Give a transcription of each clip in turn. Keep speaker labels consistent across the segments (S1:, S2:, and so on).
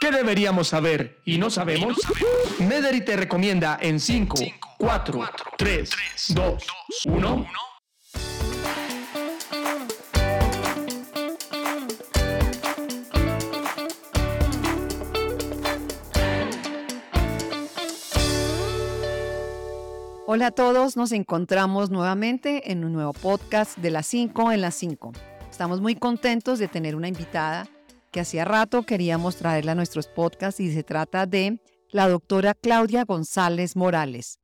S1: ¿Qué deberíamos saber y no sabemos? Mederi te recomienda en 5, 4, 3, 2, 1.
S2: Hola a todos, nos encontramos nuevamente en un nuevo podcast de las 5 en las 5. Estamos muy contentos de tener una invitada que hacía rato queríamos traerla a nuestros podcasts y se trata de la doctora Claudia González Morales.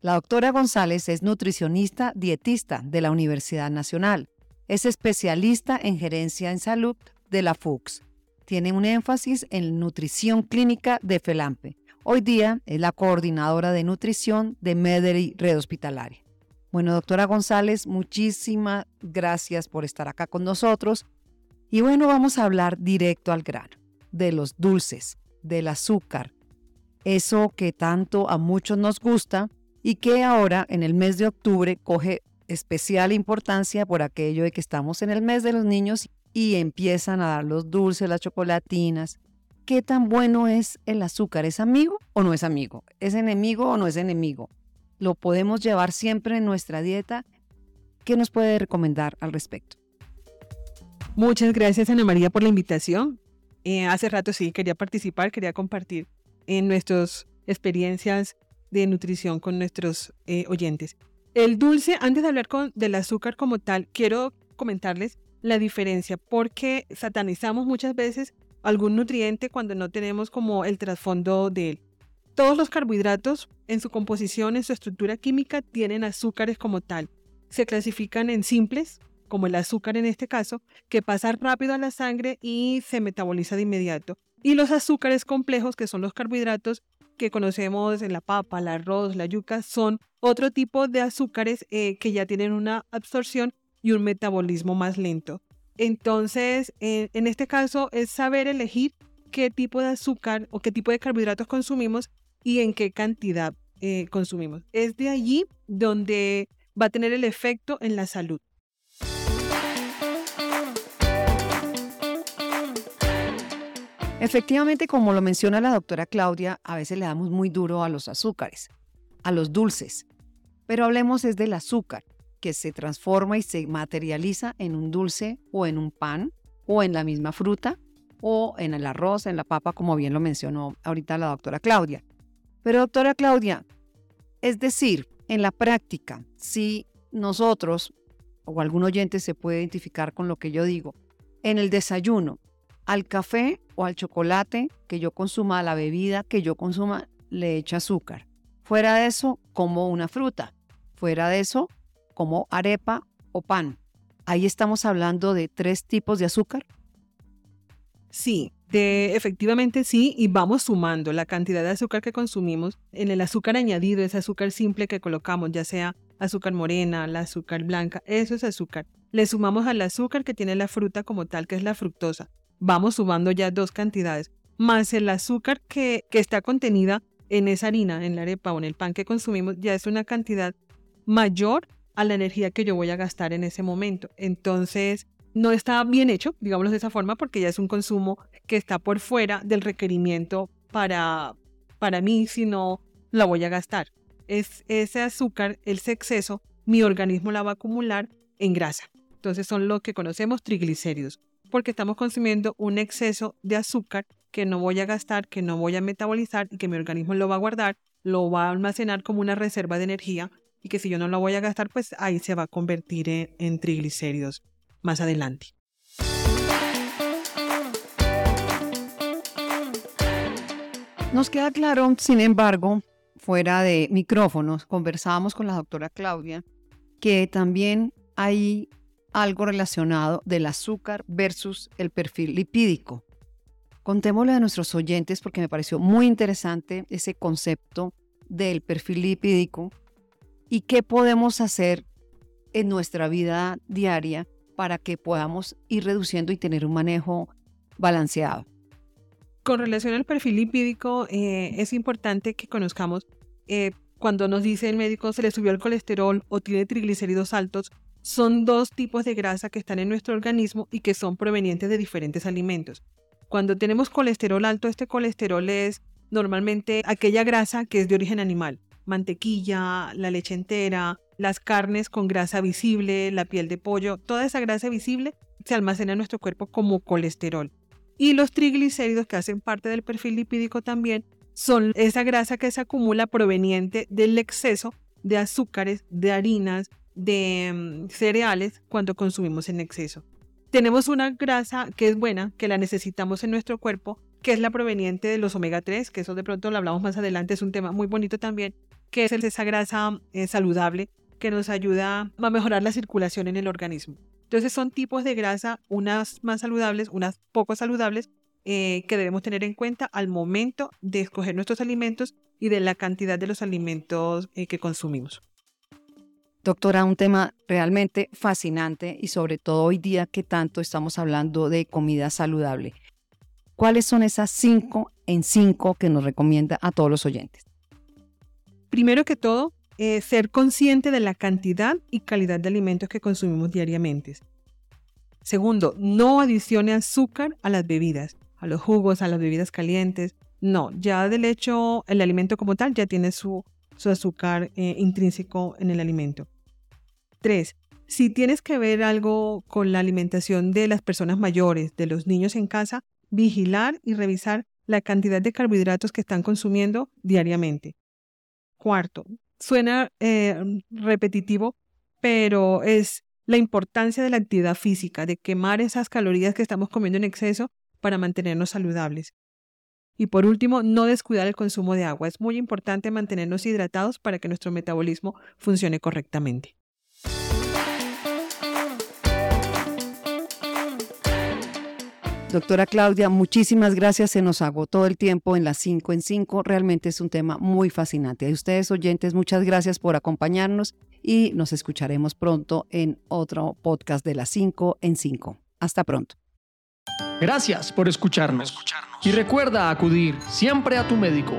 S2: La doctora González es nutricionista dietista de la Universidad Nacional. Es especialista en gerencia en salud de la FUX. Tiene un énfasis en nutrición clínica de FELAMPE. Hoy día es la coordinadora de nutrición de Mederi Red Hospitalaria. Bueno, doctora González, muchísimas gracias por estar acá con nosotros y bueno, vamos a hablar directo al grano, de los dulces, del azúcar, eso que tanto a muchos nos gusta y que ahora en el mes de octubre coge especial importancia por aquello de que estamos en el mes de los niños y empiezan a dar los dulces, las chocolatinas. ¿Qué tan bueno es el azúcar? ¿Es amigo o no es amigo? ¿Es enemigo o no es enemigo? ¿Lo podemos llevar siempre en nuestra dieta? ¿Qué nos puede recomendar al respecto?
S3: Muchas gracias, Ana María, por la invitación. Eh, hace rato sí quería participar, quería compartir en nuestras experiencias de nutrición con nuestros eh, oyentes. El dulce, antes de hablar con, del azúcar como tal, quiero comentarles la diferencia porque satanizamos muchas veces algún nutriente cuando no tenemos como el trasfondo de él. Todos los carbohidratos en su composición, en su estructura química, tienen azúcares como tal. Se clasifican en simples, como el azúcar en este caso, que pasa rápido a la sangre y se metaboliza de inmediato. Y los azúcares complejos, que son los carbohidratos que conocemos en la papa, el arroz, la yuca, son otro tipo de azúcares eh, que ya tienen una absorción y un metabolismo más lento. Entonces, en este caso es saber elegir qué tipo de azúcar o qué tipo de carbohidratos consumimos y en qué cantidad eh, consumimos. Es de allí donde va a tener el efecto en la salud.
S2: Efectivamente, como lo menciona la doctora Claudia, a veces le damos muy duro a los azúcares, a los dulces. Pero hablemos es del azúcar, que se transforma y se materializa en un dulce o en un pan o en la misma fruta o en el arroz, en la papa, como bien lo mencionó ahorita la doctora Claudia. Pero doctora Claudia, es decir, en la práctica, si nosotros o algún oyente se puede identificar con lo que yo digo, en el desayuno al café o al chocolate que yo consuma, a la bebida que yo consuma, le echo azúcar. Fuera de eso, como una fruta. Fuera de eso, como arepa o pan. Ahí estamos hablando de tres tipos de azúcar.
S3: Sí, de, efectivamente sí, y vamos sumando la cantidad de azúcar que consumimos. En el azúcar añadido, ese azúcar simple que colocamos, ya sea azúcar morena, la azúcar blanca, eso es azúcar. Le sumamos al azúcar que tiene la fruta como tal, que es la fructosa vamos sumando ya dos cantidades, más el azúcar que, que está contenida en esa harina, en la arepa o en el pan que consumimos, ya es una cantidad mayor a la energía que yo voy a gastar en ese momento. Entonces, no está bien hecho, digámoslo de esa forma, porque ya es un consumo que está por fuera del requerimiento para, para mí si no la voy a gastar. Es ese azúcar, ese exceso, mi organismo la va a acumular en grasa. Entonces son lo que conocemos triglicéridos porque estamos consumiendo un exceso de azúcar que no voy a gastar, que no voy a metabolizar y que mi organismo lo va a guardar, lo va a almacenar como una reserva de energía y que si yo no lo voy a gastar, pues ahí se va a convertir en, triglicéridos más adelante.
S2: Nos queda claro, sin embargo, fuera de micrófonos, conversábamos con la doctora Claudia, que también hay algo relacionado del azúcar versus el perfil lipídico. Contémosle a nuestros oyentes porque me pareció muy interesante ese concepto del perfil lipídico y qué podemos hacer en nuestra vida diaria para que podamos ir reduciendo y tener un manejo balanceado.
S3: Con relación al perfil lipídico, eh, es importante que conozcamos eh, cuando nos dice el médico se le subió el colesterol o tiene triglicéridos altos, son dos tipos de grasa que están en nuestro organismo y que son provenientes de diferentes alimentos. Cuando tenemos colesterol alto, este colesterol es normalmente aquella grasa que es de origen animal, mantequilla, la leche entera, las carnes con grasa visible, la piel de pollo, toda esa grasa visible se almacena en nuestro cuerpo como colesterol. Y los triglicéridos que hacen parte del perfil lipídico también son esa grasa que se acumula proveniente del exceso de azúcares, de harinas, de mm, cereales cuando consumimos en exceso. Tenemos una grasa que es buena, que la necesitamos en nuestro cuerpo, que es la proveniente de los omega 3, que eso de pronto lo hablamos más adelante, es un tema muy bonito también, que es esa grasa eh, saludable que nos ayuda a mejorar la circulación en el organismo. Entonces son tipos de grasa, unas más saludables, unas poco saludables, eh, que debemos tener en cuenta al momento de escoger nuestros alimentos y de la cantidad de los alimentos eh, que consumimos.
S2: Doctora, un tema realmente fascinante y sobre todo hoy día que tanto estamos hablando de comida saludable. ¿Cuáles son esas cinco en cinco que nos recomienda a todos los oyentes?
S3: Primero que todo, eh, ser consciente de la cantidad y calidad de alimentos que consumimos diariamente. Segundo, no adicione azúcar a las bebidas a los jugos, a las bebidas calientes. No, ya del hecho el alimento como tal ya tiene su, azúcar eh, intrínseco en el alimento. Tres, si tienes que ver algo con la alimentación de las personas mayores, de los niños en casa, vigilar y revisar la cantidad de carbohidratos que están consumiendo diariamente. Cuarto, suena eh, repetitivo, pero es la importancia de la actividad física, de quemar esas calorías que estamos comiendo en exceso para mantenernos saludables. Y por último, no descuidar el consumo de agua. Es muy importante mantenernos hidratados para que nuestro metabolismo funcione correctamente.
S2: Doctora Claudia, muchísimas gracias. Se nos agotó el tiempo en las 5 en 5. Realmente es un tema muy fascinante. A ustedes oyentes, muchas gracias por acompañarnos y nos escucharemos pronto en otro podcast de las 5 en 5. Hasta pronto.
S1: Gracias por escucharnos. Y recuerda acudir siempre a tu médico.